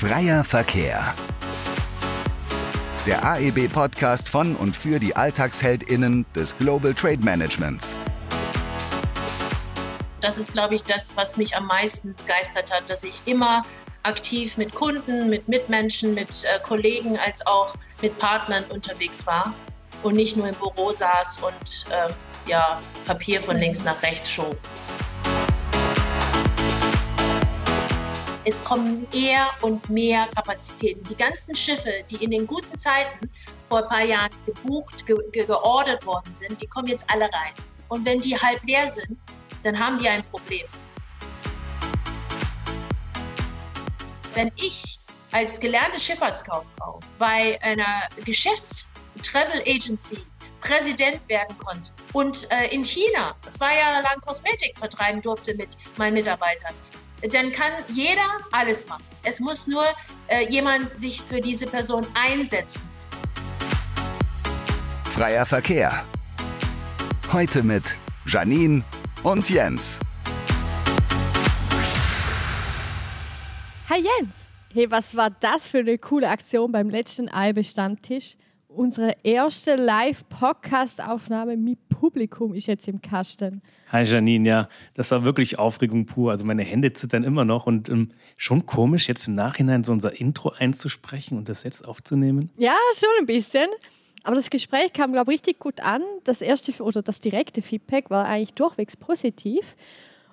Freier Verkehr. Der AEB-Podcast von und für die AlltagsheldInnen des Global Trade Managements. Das ist, glaube ich, das, was mich am meisten begeistert hat, dass ich immer aktiv mit Kunden, mit Mitmenschen, mit äh, Kollegen als auch mit Partnern unterwegs war und nicht nur im Büro saß und äh, ja, Papier von links nach rechts schob. Es kommen mehr und mehr Kapazitäten. Die ganzen Schiffe, die in den guten Zeiten vor ein paar Jahren gebucht, ge ge geordert worden sind, die kommen jetzt alle rein. Und wenn die halb leer sind, dann haben die ein Problem. Wenn ich als gelernte Schifffahrtskauffrau bei einer Geschäfts-Travel Agency Präsident werden konnte und äh, in China zwei Jahre lang Kosmetik vertreiben durfte mit meinen Mitarbeitern, dann kann jeder alles machen. Es muss nur äh, jemand sich für diese Person einsetzen. Freier Verkehr. Heute mit Janine und Jens. Hi Jens! Hey, was war das für eine coole Aktion beim letzten Albe-Stammtisch? Unsere erste Live-Podcast-Aufnahme mit Publikum ist jetzt im Kasten. Hi Janine, ja, das war wirklich Aufregung pur. Also meine Hände zittern immer noch und ähm, schon komisch, jetzt im Nachhinein so unser Intro einzusprechen und das jetzt aufzunehmen. Ja, schon ein bisschen. Aber das Gespräch kam, glaube ich, richtig gut an. Das erste oder das direkte Feedback war eigentlich durchwegs positiv.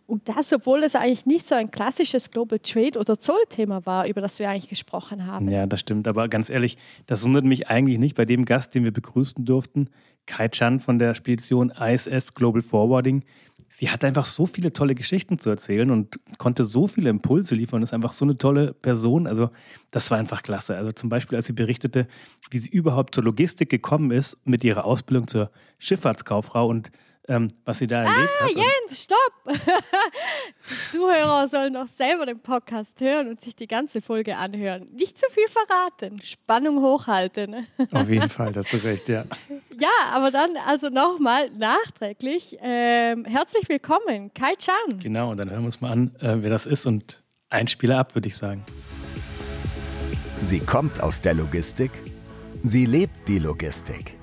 Und das, obwohl es eigentlich nicht so ein klassisches Global Trade oder Zollthema war, über das wir eigentlich gesprochen haben. Ja, das stimmt. Aber ganz ehrlich, das wundert mich eigentlich nicht bei dem Gast, den wir begrüßen durften, Kai Chan von der Spedition ISS Global Forwarding. Sie hat einfach so viele tolle Geschichten zu erzählen und konnte so viele Impulse liefern. Ist einfach so eine tolle Person. Also, das war einfach klasse. Also, zum Beispiel, als sie berichtete, wie sie überhaupt zur Logistik gekommen ist mit ihrer Ausbildung zur Schifffahrtskauffrau und ähm, was sie da erlebt ah, hat. Jens, stopp! die Zuhörer sollen doch selber den Podcast hören und sich die ganze Folge anhören. Nicht zu viel verraten, Spannung hochhalten. Auf jeden Fall, das hast du recht, ja. Ja, aber dann also nochmal nachträglich. Ähm, herzlich willkommen, Kai Chan. Genau, und dann hören wir uns mal an, äh, wer das ist und ein Spieler ab, würde ich sagen. Sie kommt aus der Logistik, sie lebt die Logistik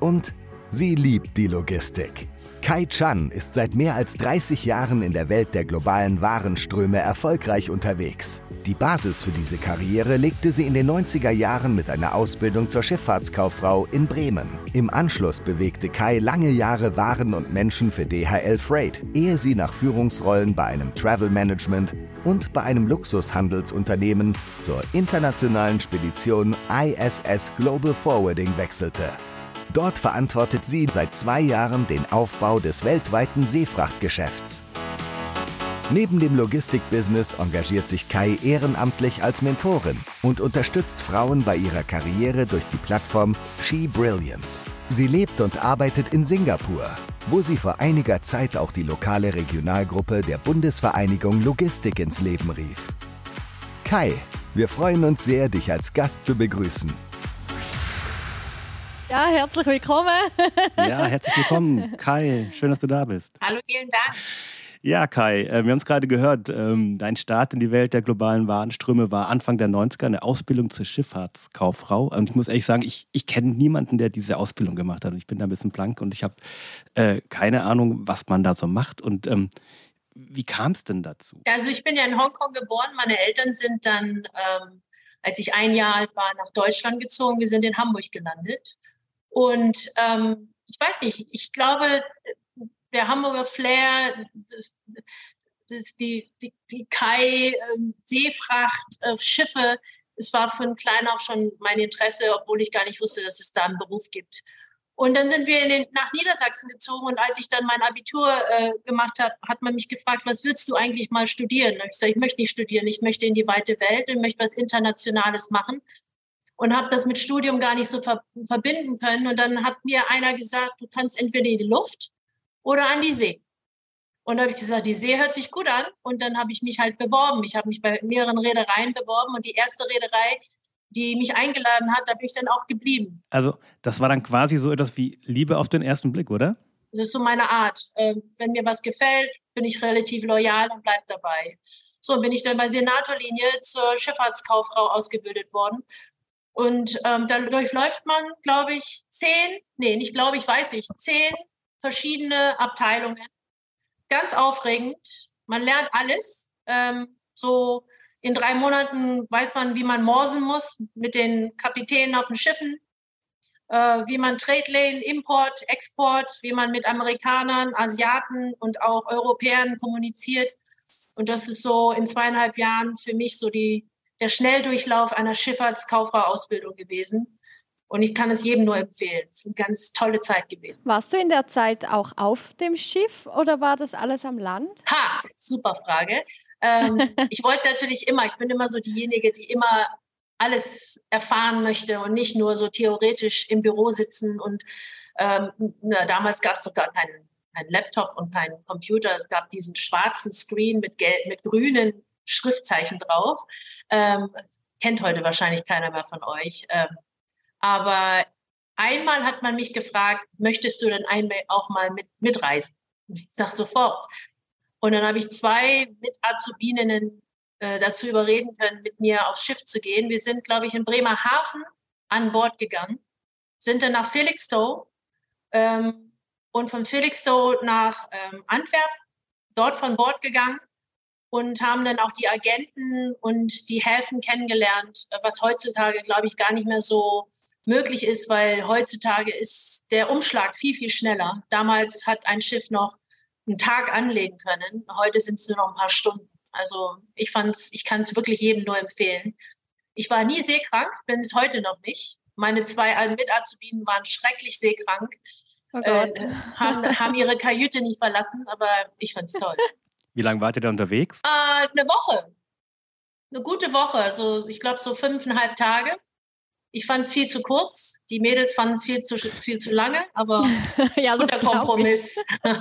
und sie liebt die Logistik. Kai Chan ist seit mehr als 30 Jahren in der Welt der globalen Warenströme erfolgreich unterwegs. Die Basis für diese Karriere legte sie in den 90er Jahren mit einer Ausbildung zur Schifffahrtskauffrau in Bremen. Im Anschluss bewegte Kai lange Jahre Waren und Menschen für DHL Freight, ehe sie nach Führungsrollen bei einem Travel Management und bei einem Luxushandelsunternehmen zur internationalen Spedition ISS Global Forwarding wechselte. Dort verantwortet sie seit zwei Jahren den Aufbau des weltweiten Seefrachtgeschäfts. Neben dem Logistikbusiness engagiert sich Kai ehrenamtlich als Mentorin und unterstützt Frauen bei ihrer Karriere durch die Plattform She Brilliance. Sie lebt und arbeitet in Singapur, wo sie vor einiger Zeit auch die lokale Regionalgruppe der Bundesvereinigung Logistik ins Leben rief. Kai, wir freuen uns sehr, dich als Gast zu begrüßen. Ja, herzlich willkommen. ja, herzlich willkommen, Kai. Schön, dass du da bist. Hallo, vielen Dank. Ja, Kai, äh, wir haben es gerade gehört, ähm, dein Start in die Welt der globalen Warenströme war Anfang der 90er, eine Ausbildung zur Schifffahrtskauffrau. Und ich muss ehrlich sagen, ich, ich kenne niemanden, der diese Ausbildung gemacht hat. Und ich bin da ein bisschen blank und ich habe äh, keine Ahnung, was man da so macht. Und ähm, wie kam es denn dazu? Also ich bin ja in Hongkong geboren. Meine Eltern sind dann, ähm, als ich ein Jahr alt war, nach Deutschland gezogen. Wir sind in Hamburg gelandet. Und ähm, ich weiß nicht, ich glaube, der Hamburger Flair, die, die, die Kai, äh, Seefracht, äh, Schiffe, es war von klein auf schon mein Interesse, obwohl ich gar nicht wusste, dass es da einen Beruf gibt. Und dann sind wir den, nach Niedersachsen gezogen und als ich dann mein Abitur äh, gemacht habe, hat man mich gefragt, was willst du eigentlich mal studieren? Und ich gesagt, ich möchte nicht studieren, ich möchte in die weite Welt, ich möchte was Internationales machen und habe das mit Studium gar nicht so ver verbinden können. Und dann hat mir einer gesagt, du kannst entweder in die Luft oder an die See. Und da habe ich gesagt, die See hört sich gut an. Und dann habe ich mich halt beworben. Ich habe mich bei mehreren Reedereien beworben und die erste Reederei, die mich eingeladen hat, da bin ich dann auch geblieben. Also das war dann quasi so etwas wie Liebe auf den ersten Blick, oder? Das ist so meine Art. Ähm, wenn mir was gefällt, bin ich relativ loyal und bleib dabei. So bin ich dann bei Senatorlinie zur Schifffahrtskauffrau ausgebildet worden. Und ähm, dann durchläuft man, glaube ich, zehn, nee, nicht glaube ich, weiß ich, zehn verschiedene Abteilungen. Ganz aufregend. Man lernt alles. Ähm, so in drei Monaten weiß man, wie man morsen muss mit den Kapitänen auf den Schiffen, äh, wie man Trade Lane, Import, Export, wie man mit Amerikanern, Asiaten und auch Europäern kommuniziert. Und das ist so in zweieinhalb Jahren für mich so die, der Schnelldurchlauf einer Schifffahrtskauffrau-Ausbildung gewesen. Und ich kann es jedem nur empfehlen. Es ist eine ganz tolle Zeit gewesen. Warst du in der Zeit auch auf dem Schiff oder war das alles am Land? Ha, super Frage. Ähm, ich wollte natürlich immer, ich bin immer so diejenige, die immer alles erfahren möchte und nicht nur so theoretisch im Büro sitzen. Und ähm, na, damals gab es doch gar keinen, keinen Laptop und keinen Computer. Es gab diesen schwarzen Screen mit, gelb, mit grünen Schriftzeichen drauf. Ähm, kennt heute wahrscheinlich keiner mehr von euch. Ähm, aber einmal hat man mich gefragt, möchtest du denn einmal auch mal mit, mitreisen? Ich sag sofort. Und dann habe ich zwei Mit-Azubininnen äh, dazu überreden können, mit mir aufs Schiff zu gehen. Wir sind, glaube ich, in Bremerhaven an Bord gegangen, sind dann nach Felixstowe ähm, und von Felixstowe nach ähm, Antwerpen, dort von Bord gegangen und haben dann auch die Agenten und die Häfen kennengelernt, was heutzutage, glaube ich, gar nicht mehr so möglich ist, weil heutzutage ist der Umschlag viel, viel schneller. Damals hat ein Schiff noch einen Tag anlegen können. Heute sind es nur noch ein paar Stunden. Also ich fand's, ich kann es wirklich jedem nur empfehlen. Ich war nie seekrank, bin es heute noch nicht. Meine zwei Mitazubinen waren schrecklich seekrank, oh äh, haben, haben, ihre Kajüte nicht verlassen, aber ich fand es toll. Wie lange wart ihr da unterwegs? Äh, eine Woche. Eine gute Woche. Also ich glaube so fünfeinhalb Tage. Ich fand es viel zu kurz. Die Mädels fanden es viel zu, viel zu lange, aber ja, guter Kompromiss.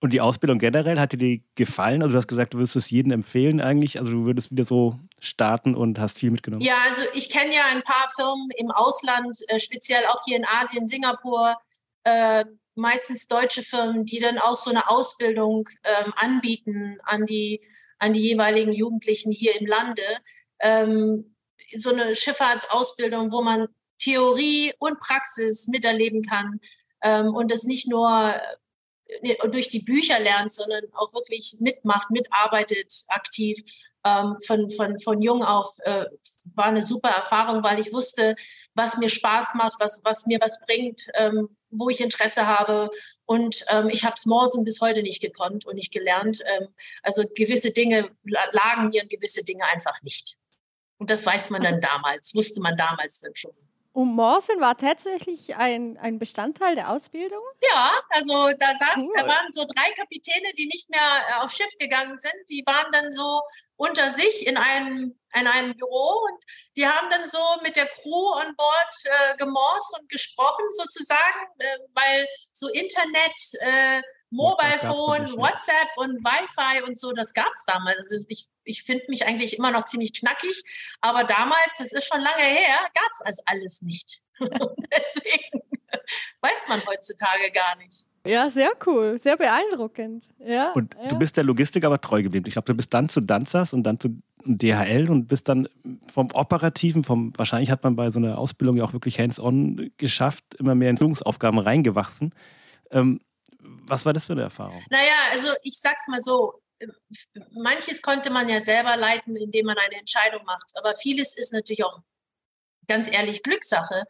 Und die Ausbildung generell, hat dir die gefallen? Also du hast gesagt, du würdest es jedem empfehlen eigentlich. Also du würdest wieder so starten und hast viel mitgenommen. Ja, also ich kenne ja ein paar Firmen im Ausland, äh, speziell auch hier in Asien, Singapur, äh, meistens deutsche Firmen, die dann auch so eine Ausbildung ähm, anbieten an die, an die jeweiligen Jugendlichen hier im Lande. Ähm, so eine Schifffahrtsausbildung, wo man Theorie und Praxis miterleben kann ähm, und das nicht nur durch die Bücher lernt, sondern auch wirklich mitmacht, mitarbeitet, aktiv. Ähm, von, von, von jung auf äh, war eine super Erfahrung, weil ich wusste, was mir Spaß macht, was, was mir was bringt, ähm, wo ich Interesse habe. Und ähm, ich habe es Morsen bis heute nicht gekonnt und nicht gelernt. Ähm, also gewisse Dinge lagen mir und gewisse Dinge einfach nicht. Und das weiß man dann damals, wusste man damals dann schon. Und Morsen war tatsächlich ein, ein Bestandteil der Ausbildung? Ja, also da saß, cool. da waren so drei Kapitäne, die nicht mehr äh, aufs Schiff gegangen sind. Die waren dann so unter sich in einem, in einem Büro und die haben dann so mit der Crew an Bord äh, gemorst und gesprochen sozusagen, äh, weil so Internet, äh, Mobile Phone, WhatsApp und Wi-Fi und so, das gab es damals. Also ich, ich finde mich eigentlich immer noch ziemlich knackig, aber damals, das ist schon lange her, gab es also alles nicht. Deswegen weiß man heutzutage gar nicht. Ja, sehr cool, sehr beeindruckend. Ja, und ja. du bist der Logistik aber treu geblieben. Ich glaube, du bist dann zu Danzas und dann zu DHL und bist dann vom Operativen, vom wahrscheinlich hat man bei so einer Ausbildung ja auch wirklich hands-on geschafft, immer mehr in Führungsaufgaben reingewachsen. Ähm, was war das für eine Erfahrung? Naja, also ich sag's mal so, manches konnte man ja selber leiten, indem man eine Entscheidung macht. Aber vieles ist natürlich auch ganz ehrlich Glückssache.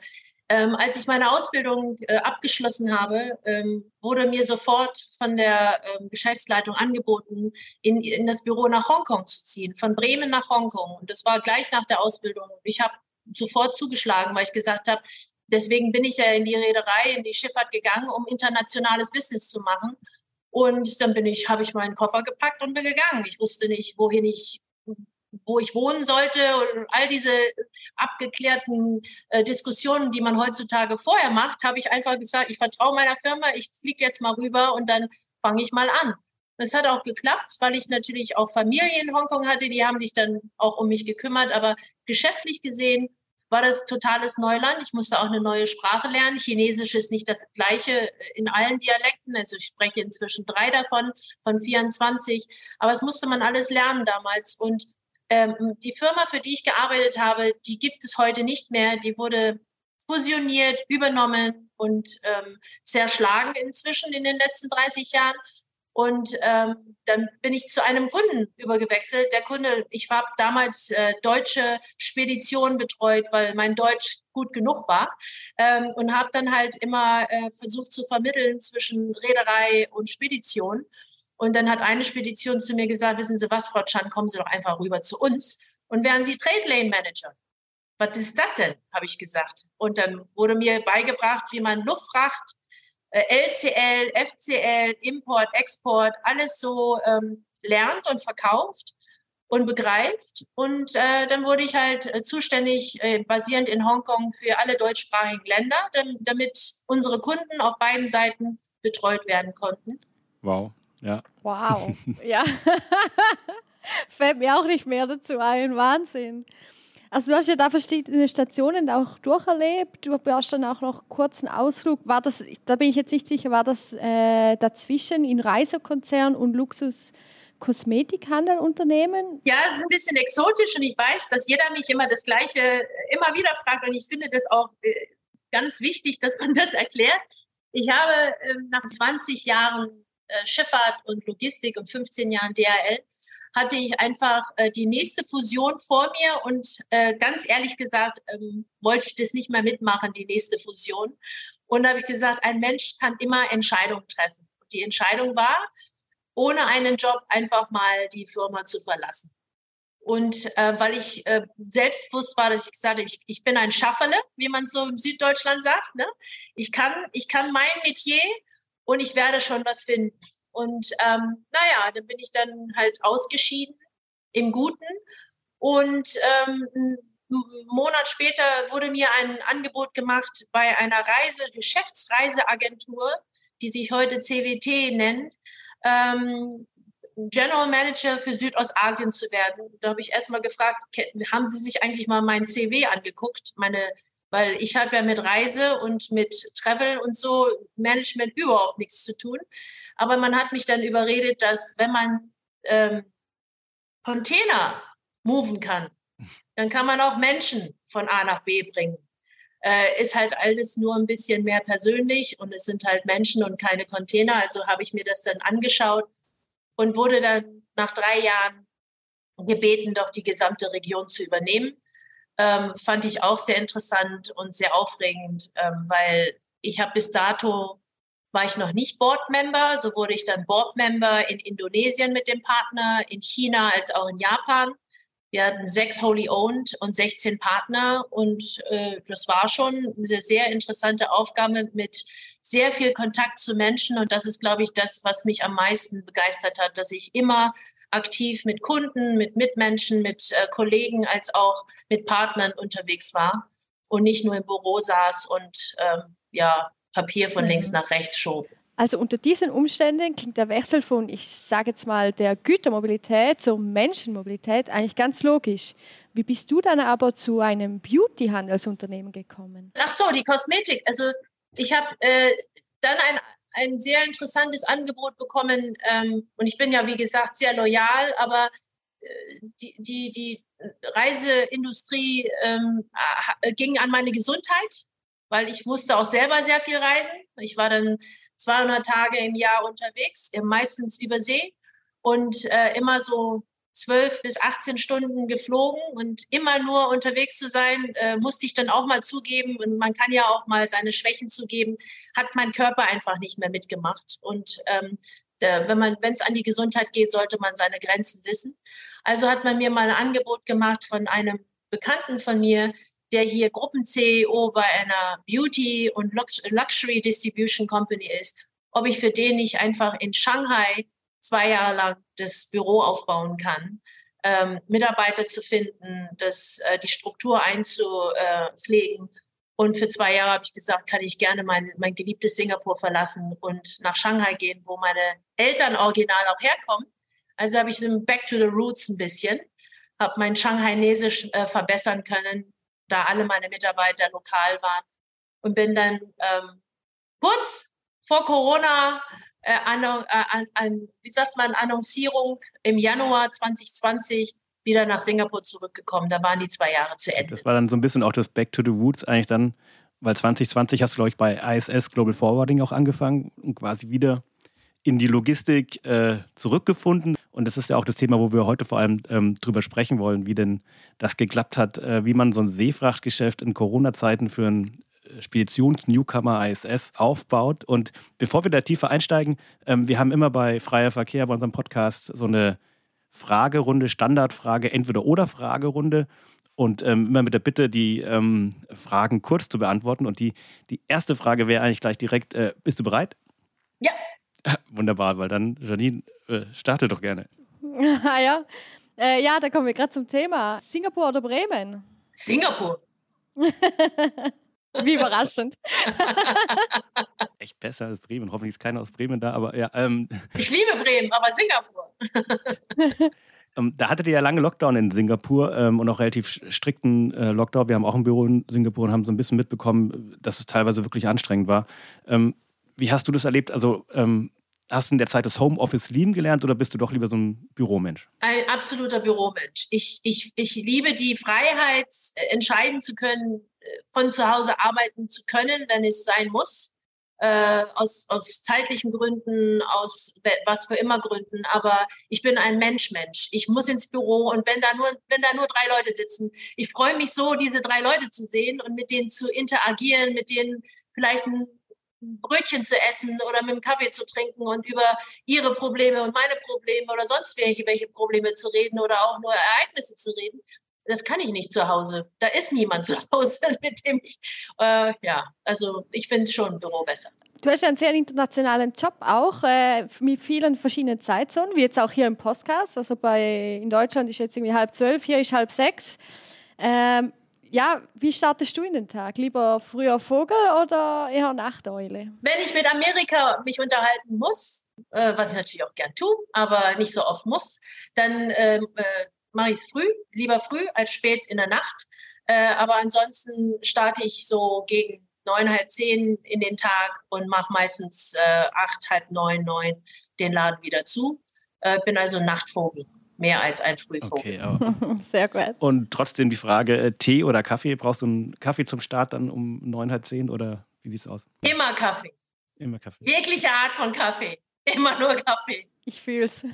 Ähm, als ich meine Ausbildung äh, abgeschlossen habe, ähm, wurde mir sofort von der ähm, Geschäftsleitung angeboten, in, in das Büro nach Hongkong zu ziehen, von Bremen nach Hongkong. Und das war gleich nach der Ausbildung. Ich habe sofort zugeschlagen, weil ich gesagt habe, Deswegen bin ich ja in die Reederei, in die Schifffahrt gegangen, um internationales Business zu machen. Und dann bin ich, habe ich meinen Koffer gepackt und bin gegangen. Ich wusste nicht, wohin ich, wo ich wohnen sollte und all diese abgeklärten äh, Diskussionen, die man heutzutage vorher macht, habe ich einfach gesagt, ich vertraue meiner Firma, ich fliege jetzt mal rüber und dann fange ich mal an. Es hat auch geklappt, weil ich natürlich auch Familie in Hongkong hatte, die haben sich dann auch um mich gekümmert, aber geschäftlich gesehen war das totales Neuland. Ich musste auch eine neue Sprache lernen. Chinesisch ist nicht das gleiche in allen Dialekten. Also ich spreche inzwischen drei davon, von 24. Aber es musste man alles lernen damals. Und ähm, die Firma, für die ich gearbeitet habe, die gibt es heute nicht mehr. Die wurde fusioniert, übernommen und ähm, zerschlagen inzwischen in den letzten 30 Jahren. Und ähm, dann bin ich zu einem Kunden übergewechselt. Der Kunde, ich habe damals äh, deutsche Speditionen betreut, weil mein Deutsch gut genug war ähm, und habe dann halt immer äh, versucht zu vermitteln zwischen Reederei und Spedition. Und dann hat eine Spedition zu mir gesagt, wissen Sie was, Frau Chan, kommen Sie doch einfach rüber zu uns und werden Sie Trade Lane Manager. Was ist das denn, habe ich gesagt. Und dann wurde mir beigebracht, wie man Luftfracht LCL, äh, FCL, Import, Export, alles so ähm, lernt und verkauft und begreift. Und äh, dann wurde ich halt äh, zuständig, äh, basierend in Hongkong, für alle deutschsprachigen Länder, damit unsere Kunden auf beiden Seiten betreut werden konnten. Wow, ja. Wow, ja. Fällt mir auch nicht mehr dazu ein. Wahnsinn. Also du hast ja da verschiedene Stationen auch durcherlebt. Du hast dann auch noch kurz einen Ausflug. War das, da bin ich jetzt nicht sicher, war das äh, dazwischen in Reisekonzern und Luxus? Kosmetikhandelunternehmen? Ja, es ist ein bisschen exotisch und ich weiß, dass jeder mich immer das Gleiche äh, immer wieder fragt und ich finde das auch äh, ganz wichtig, dass man das erklärt. Ich habe ähm, nach 20 Jahren Schifffahrt und Logistik und 15 Jahren DHL hatte ich einfach äh, die nächste Fusion vor mir und äh, ganz ehrlich gesagt ähm, wollte ich das nicht mehr mitmachen, die nächste Fusion. Und da habe ich gesagt, ein Mensch kann immer Entscheidungen treffen. Und die Entscheidung war, ohne einen Job einfach mal die Firma zu verlassen. Und äh, weil ich äh, selbstbewusst war, dass ich gesagt habe, ich, ich bin ein Schafferle, wie man so im Süddeutschland sagt. Ne? Ich, kann, ich kann mein Metier und ich werde schon was finden. Und ähm, naja, dann bin ich dann halt ausgeschieden im Guten. Und ähm, einen Monat später wurde mir ein Angebot gemacht bei einer Reise, Geschäftsreiseagentur, die sich heute CWT nennt, ähm, General Manager für Südostasien zu werden. Da habe ich erstmal gefragt, haben Sie sich eigentlich mal mein CV angeguckt, meine weil ich habe ja mit Reise und mit Travel und so Management überhaupt nichts zu tun. Aber man hat mich dann überredet, dass wenn man ähm, Container moven kann, dann kann man auch Menschen von A nach B bringen. Äh, ist halt alles nur ein bisschen mehr persönlich und es sind halt Menschen und keine Container. Also habe ich mir das dann angeschaut und wurde dann nach drei Jahren gebeten, doch die gesamte Region zu übernehmen ähm, fand ich auch sehr interessant und sehr aufregend, ähm, weil ich habe bis dato war ich noch nicht Board-Member, so wurde ich dann Board-Member in Indonesien mit dem Partner, in China als auch in Japan. Wir hatten sechs Wholly Owned und 16 Partner und äh, das war schon eine sehr interessante Aufgabe mit sehr viel Kontakt zu Menschen und das ist, glaube ich, das, was mich am meisten begeistert hat, dass ich immer aktiv mit Kunden, mit Mitmenschen, mit äh, Kollegen als auch mit Partnern unterwegs war und nicht nur im Büro saß und ähm, ja, Papier von mhm. links nach rechts schob. Also unter diesen Umständen klingt der Wechsel von, ich sage jetzt mal, der Gütermobilität zur Menschenmobilität eigentlich ganz logisch. Wie bist du dann aber zu einem Beauty-Handelsunternehmen gekommen? Ach so, die Kosmetik. Also ich habe äh, dann ein ein sehr interessantes Angebot bekommen. Ähm, und ich bin ja, wie gesagt, sehr loyal, aber äh, die, die, die Reiseindustrie ähm, ging an meine Gesundheit, weil ich musste auch selber sehr viel reisen. Ich war dann 200 Tage im Jahr unterwegs, meistens über See und äh, immer so zwölf bis 18 Stunden geflogen und immer nur unterwegs zu sein, äh, musste ich dann auch mal zugeben. Und man kann ja auch mal seine Schwächen zugeben, hat mein Körper einfach nicht mehr mitgemacht. Und ähm, der, wenn man, wenn es an die Gesundheit geht, sollte man seine Grenzen wissen. Also hat man mir mal ein Angebot gemacht von einem Bekannten von mir, der hier Gruppen-CEO bei einer Beauty- und Luxury Distribution Company ist, ob ich für den nicht einfach in Shanghai zwei Jahre lang das Büro aufbauen kann, ähm, Mitarbeiter zu finden, das, äh, die Struktur einzupflegen. Und für zwei Jahre habe ich gesagt, kann ich gerne mein, mein geliebtes Singapur verlassen und nach Shanghai gehen, wo meine Eltern original auch herkommen. Also habe ich so Back to the Roots ein bisschen, habe mein Shanghainesisch äh, verbessern können, da alle meine Mitarbeiter lokal waren. Und bin dann ähm, kurz vor Corona, äh, an, äh, an, an, wie sagt man, Annoncierung im Januar 2020 wieder nach Singapur zurückgekommen. Da waren die zwei Jahre zu Ende. Das war dann so ein bisschen auch das Back to the Roots eigentlich dann, weil 2020 hast du, glaube ich, bei ISS Global Forwarding auch angefangen und quasi wieder in die Logistik äh, zurückgefunden. Und das ist ja auch das Thema, wo wir heute vor allem ähm, drüber sprechen wollen, wie denn das geklappt hat, äh, wie man so ein Seefrachtgeschäft in Corona-Zeiten für ein Speditions-Newcomer ISS aufbaut. Und bevor wir da tiefer einsteigen, ähm, wir haben immer bei Freier Verkehr, bei unserem Podcast, so eine Fragerunde, Standardfrage, entweder oder Fragerunde. Und ähm, immer mit der Bitte, die ähm, Fragen kurz zu beantworten. Und die, die erste Frage wäre eigentlich gleich direkt: äh, Bist du bereit? Ja. Wunderbar, weil dann, Janine, äh, starte doch gerne. ah, ja. Äh, ja, da kommen wir gerade zum Thema. Singapur oder Bremen? Singapur. Wie überraschend. Echt besser als Bremen. Hoffentlich ist keiner aus Bremen da, aber ja. Ähm, ich liebe Bremen, aber Singapur. ähm, da hattet ihr ja lange Lockdown in Singapur ähm, und auch relativ strikten äh, Lockdown. Wir haben auch ein Büro in Singapur und haben so ein bisschen mitbekommen, dass es teilweise wirklich anstrengend war. Ähm, wie hast du das erlebt? Also ähm, hast du in der Zeit das Homeoffice lieben gelernt oder bist du doch lieber so ein Büromensch? Ein absoluter Büromensch. Ich, ich, ich liebe die Freiheit, äh, entscheiden zu können, von zu Hause arbeiten zu können, wenn es sein muss. Äh, aus, aus zeitlichen Gründen, aus was für immer Gründen. Aber ich bin ein Mensch-Mensch. Ich muss ins Büro und wenn da nur, wenn da nur drei Leute sitzen, ich freue mich so, diese drei Leute zu sehen und mit denen zu interagieren, mit denen vielleicht ein Brötchen zu essen oder mit einem Kaffee zu trinken und über ihre Probleme und meine Probleme oder sonst welche, welche Probleme zu reden oder auch nur Ereignisse zu reden das kann ich nicht zu Hause. Da ist niemand zu Hause, mit dem ich, äh, ja, also ich finde schon Büro besser. Du hast einen sehr internationalen Job auch, äh, mit vielen verschiedenen Zeitzonen, wie jetzt auch hier im Podcast. Also bei, in Deutschland ist jetzt irgendwie halb zwölf, hier ist halb sechs. Ähm, ja, wie startest du in den Tag? Lieber früher Vogel oder eher Nachteule? Wenn ich mit Amerika mich unterhalten muss, äh, was ich natürlich auch gern tue, aber nicht so oft muss, dann ähm, äh, mache ich es früh, lieber früh als spät in der Nacht. Äh, aber ansonsten starte ich so gegen neun, halb zehn in den Tag und mache meistens äh, acht, halb neun, neun den Laden wieder zu. Äh, bin also Nachtvogel, mehr als ein Frühvogel. Okay, Sehr gut. Und trotzdem die Frage, äh, Tee oder Kaffee? Brauchst du einen Kaffee zum Start dann um neun, halb zehn oder wie sieht es aus? Immer Kaffee. Immer Kaffee. Jegliche Art von Kaffee. Immer nur Kaffee. Ich fühl's.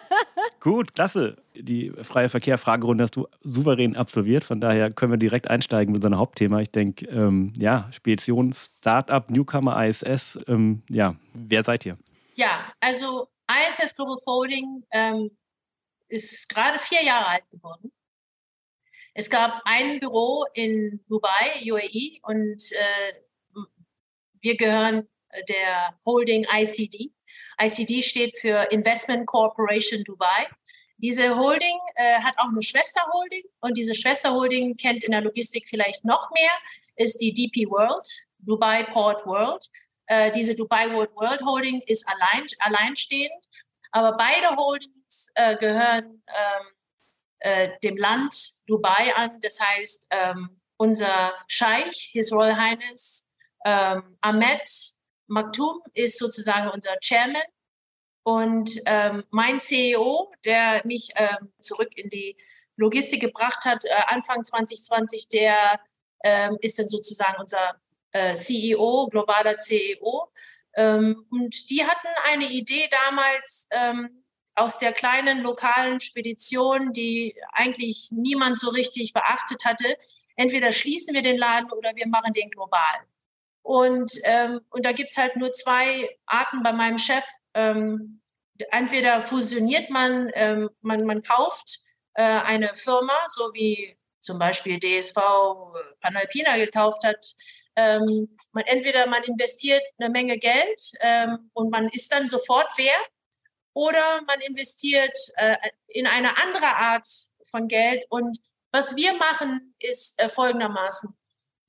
Gut, klasse. Die freie Verkehr-Fragerunde hast du souverän absolviert. Von daher können wir direkt einsteigen mit unserem Hauptthema. Ich denke, ähm, ja, Spedition, Startup, Newcomer, ISS. Ähm, ja, wer seid ihr? Ja, also ISS Global Forwarding ähm, ist gerade vier Jahre alt geworden. Es gab ein Büro in Dubai, UAE, und äh, wir gehören der Holding ICD. ICD steht für Investment Corporation Dubai. Diese Holding äh, hat auch eine Schwesterholding und diese Schwesterholding kennt in der Logistik vielleicht noch mehr, ist die DP World, Dubai Port World. Äh, diese Dubai World World Holding ist allein, alleinstehend, aber beide Holdings äh, gehören ähm, äh, dem Land Dubai an. Das heißt, ähm, unser Scheich, His Royal Highness ähm, Ahmed Maktoum ist sozusagen unser Chairman und mein CEO, der mich zurück in die Logistik gebracht hat, äh, Anfang 2020, der ist dann sozusagen unser äh, CEO, globaler CEO. Und die hatten eine Idee damals aus der kleinen lokalen Spedition, die eigentlich niemand so richtig beachtet hatte. Entweder schließen wir den Laden oder wir machen den global. Und, ähm, und da gibt's halt nur zwei Arten bei meinem Chef. Ähm, entweder fusioniert man, ähm, man, man kauft äh, eine Firma, so wie zum Beispiel DSV Panalpina gekauft hat. Ähm, man, entweder man investiert eine Menge Geld ähm, und man ist dann sofort wer, oder man investiert äh, in eine andere Art von Geld. Und was wir machen, ist äh, folgendermaßen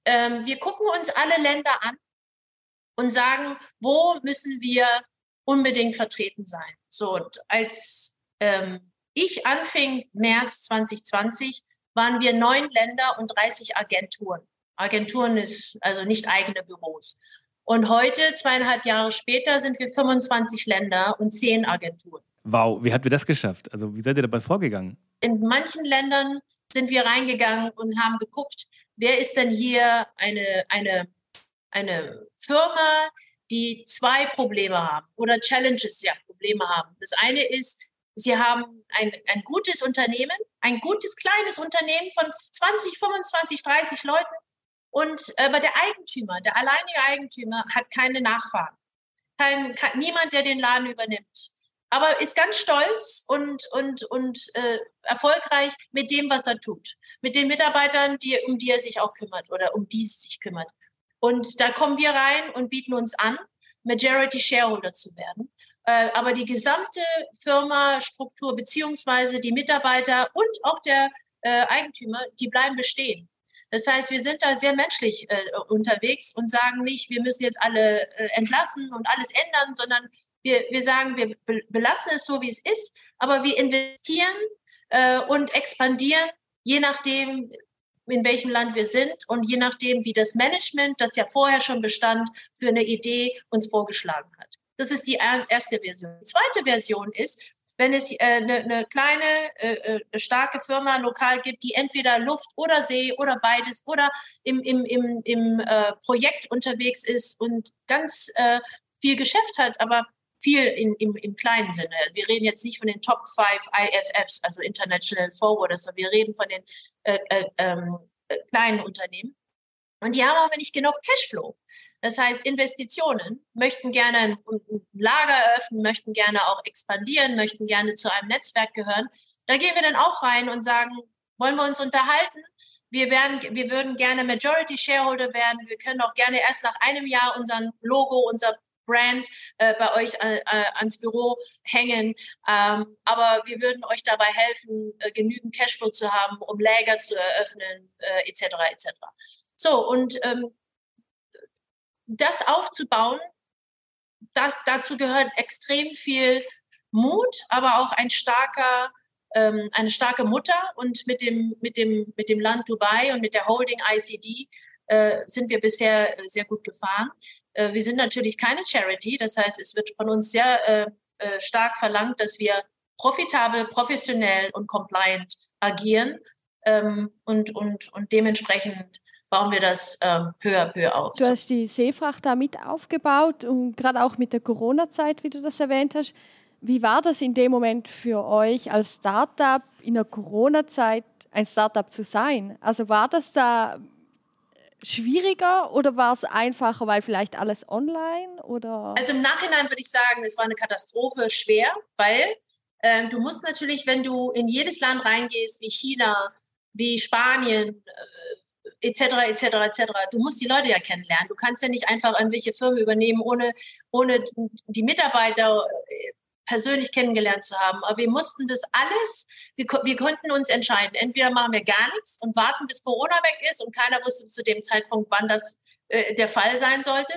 ähm, wir gucken uns alle Länder an und sagen, wo müssen wir unbedingt vertreten sein. So, als ähm, ich anfing, März 2020, waren wir neun Länder und 30 Agenturen. Agenturen ist also nicht eigene Büros. Und heute, zweieinhalb Jahre später, sind wir 25 Länder und zehn Agenturen. Wow, wie habt ihr das geschafft? Also wie seid ihr dabei vorgegangen? In manchen Ländern sind wir reingegangen und haben geguckt, wer ist denn hier eine, eine, eine Firma, die zwei Probleme haben oder Challenges, ja, Probleme haben. Das eine ist, sie haben ein, ein gutes Unternehmen, ein gutes kleines Unternehmen von 20, 25, 30 Leuten und aber der Eigentümer, der alleinige Eigentümer hat keine Nachfahren. Kein, kein, niemand, der den Laden übernimmt. Aber ist ganz stolz und, und, und äh, erfolgreich mit dem, was er tut. Mit den Mitarbeitern, die, um die er sich auch kümmert oder um die sie sich kümmert. Und da kommen wir rein und bieten uns an, Majority Shareholder zu werden. Äh, aber die gesamte Firma-Struktur beziehungsweise die Mitarbeiter und auch der äh, Eigentümer, die bleiben bestehen. Das heißt, wir sind da sehr menschlich äh, unterwegs und sagen nicht, wir müssen jetzt alle äh, entlassen und alles ändern, sondern wir, wir sagen, wir belassen es so, wie es ist, aber wir investieren äh, und expandieren, je nachdem, in welchem Land wir sind und je nachdem, wie das Management, das ja vorher schon bestand, für eine Idee uns vorgeschlagen hat. Das ist die erste Version. Die zweite Version ist, wenn es äh, eine, eine kleine, äh, äh, starke Firma lokal gibt, die entweder Luft oder See oder beides oder im, im, im, im äh, Projekt unterwegs ist und ganz äh, viel Geschäft hat, aber viel in, im, im kleinen Sinne. Wir reden jetzt nicht von den Top 5 IFFs, also International Forwarders, sondern wir reden von den äh, ähm, kleinen Unternehmen. Und die haben aber nicht genug Cashflow. Das heißt, Investitionen möchten gerne ein Lager eröffnen, möchten gerne auch expandieren, möchten gerne zu einem Netzwerk gehören. Da gehen wir dann auch rein und sagen, wollen wir uns unterhalten? Wir, werden, wir würden gerne Majority Shareholder werden. Wir können auch gerne erst nach einem Jahr unseren Logo, unser Brand äh, bei euch äh, äh ans Büro hängen. Ähm, aber wir würden euch dabei helfen, äh, genügend Cashflow zu haben, um Lager zu eröffnen, etc. Äh, etc. So, und ähm, das aufzubauen, das, dazu gehört extrem viel Mut, aber auch ein starker, ähm, eine starke Mutter. Und mit dem, mit, dem, mit dem Land Dubai und mit der Holding ICD äh, sind wir bisher sehr gut gefahren. Äh, wir sind natürlich keine Charity, das heißt, es wird von uns sehr äh, äh stark verlangt, dass wir profitabel, professionell und compliant agieren ähm, und, und, und dementsprechend bauen wir das ähm, peu à peu aus. Du hast die Seefracht da mit aufgebaut und gerade auch mit der Corona-Zeit, wie du das erwähnt hast. Wie war das in dem Moment für euch als Startup in der Corona-Zeit ein Startup zu sein? Also war das da schwieriger oder war es einfacher, weil vielleicht alles online oder? Also im Nachhinein würde ich sagen, es war eine Katastrophe schwer, weil äh, du musst natürlich, wenn du in jedes Land reingehst, wie China, wie Spanien, äh, etc., etc., etc. Du musst die Leute ja kennenlernen. Du kannst ja nicht einfach irgendwelche Firmen übernehmen, ohne, ohne die Mitarbeiter äh, persönlich kennengelernt zu haben. Aber wir mussten das alles, wir, wir konnten uns entscheiden. Entweder machen wir gar nichts und warten, bis Corona weg ist und keiner wusste zu dem Zeitpunkt, wann das äh, der Fall sein sollte.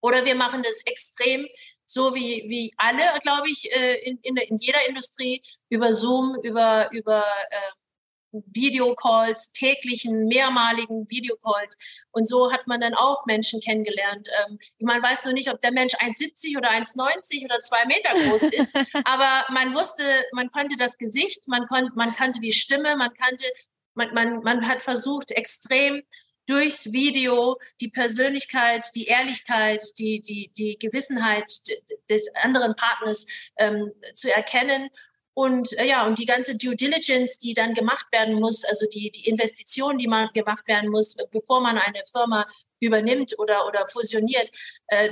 Oder wir machen das extrem, so wie, wie alle, glaube ich, äh, in, in, in jeder Industrie, über Zoom, über, über äh, Videocalls, täglichen, mehrmaligen Videocalls. Und so hat man dann auch Menschen kennengelernt. Ähm, man weiß nur nicht, ob der Mensch 1,70 oder 1,90 oder zwei Meter groß ist, aber man wusste, man konnte das Gesicht, man, kon man kannte die Stimme, man kannte, man, man, man hat versucht, extrem durchs Video die Persönlichkeit, die Ehrlichkeit, die, die, die Gewissenheit des anderen Partners ähm, zu erkennen und äh, ja, und die ganze Due Diligence, die dann gemacht werden muss, also die, die Investition, die man gemacht werden muss, bevor man eine Firma übernimmt oder, oder fusioniert, äh,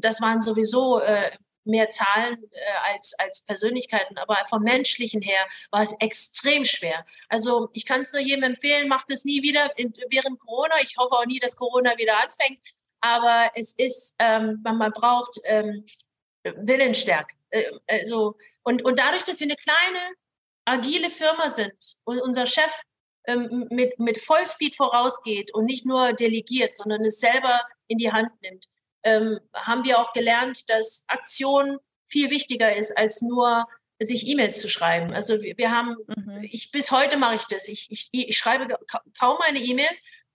das waren sowieso äh, mehr Zahlen äh, als, als Persönlichkeiten. Aber vom menschlichen her war es extrem schwer. Also ich kann es nur jedem empfehlen, macht es nie wieder in, während Corona. Ich hoffe auch nie, dass Corona wieder anfängt. Aber es ist, ähm, man, man braucht ähm, Willensstärke. Äh, also und, und dadurch, dass wir eine kleine, agile Firma sind und unser Chef ähm, mit, mit Vollspeed vorausgeht und nicht nur delegiert, sondern es selber in die Hand nimmt, ähm, haben wir auch gelernt, dass Aktion viel wichtiger ist, als nur sich E-Mails zu schreiben. Also wir, wir haben, mhm. ich bis heute mache ich das. Ich, ich, ich schreibe kaum eine E-Mail